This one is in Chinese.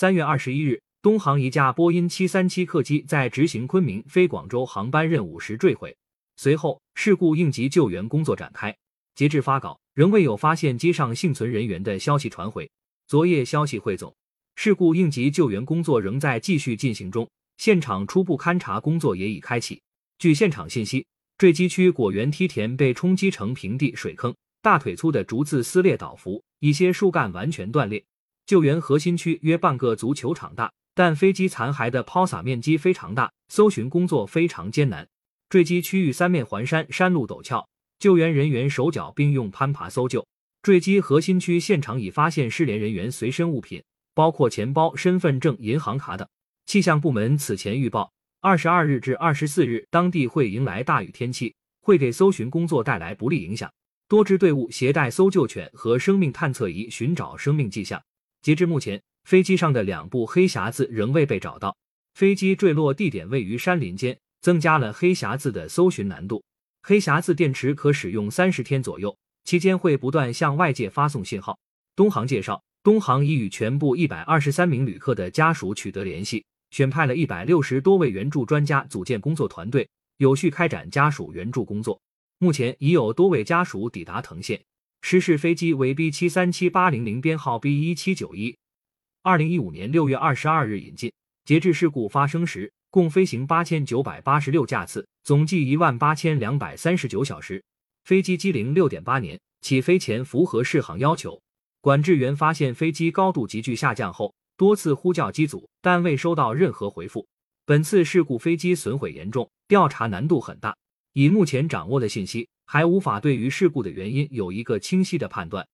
三月二十一日，东航一架波音七三七客机在执行昆明飞广州航班任务时坠毁，随后事故应急救援工作展开。截至发稿，仍未有发现机上幸存人员的消息传回。昨夜消息汇总，事故应急救援工作仍在继续进行中，现场初步勘查工作也已开启。据现场信息，坠机区果园梯田被冲击成平地水坑，大腿粗的竹子撕裂倒伏，一些树干完全断裂。救援核心区约半个足球场大，但飞机残骸的抛洒面积非常大，搜寻工作非常艰难。坠机区域三面环山，山路陡峭，救援人员手脚并用攀爬搜救。坠机核心区现场已发现失联人员随身物品，包括钱包、身份证、银行卡等。气象部门此前预报，二十二日至二十四日，当地会迎来大雨天气，会给搜寻工作带来不利影响。多支队伍携带搜救犬和生命探测仪寻找生命迹象。截至目前，飞机上的两部黑匣子仍未被找到。飞机坠落地点位于山林间，增加了黑匣子的搜寻难度。黑匣子电池可使用三十天左右。期间会不断向外界发送信号。东航介绍，东航已与全部一百二十三名旅客的家属取得联系，选派了一百六十多位援助专家组建工作团队，有序开展家属援助工作。目前已有多位家属抵达藤县。失事飞机为 B 七三七八零零编号 B 一七九一，二零一五年六月二十二日引进。截至事故发生时，共飞行八千九百八十六架次，总计一万八千两百三十九小时。飞机机龄六点八年，起飞前符合适航要求。管制员发现飞机高度急剧下降后，多次呼叫机组，但未收到任何回复。本次事故飞机损毁严重，调查难度很大。以目前掌握的信息，还无法对于事故的原因有一个清晰的判断。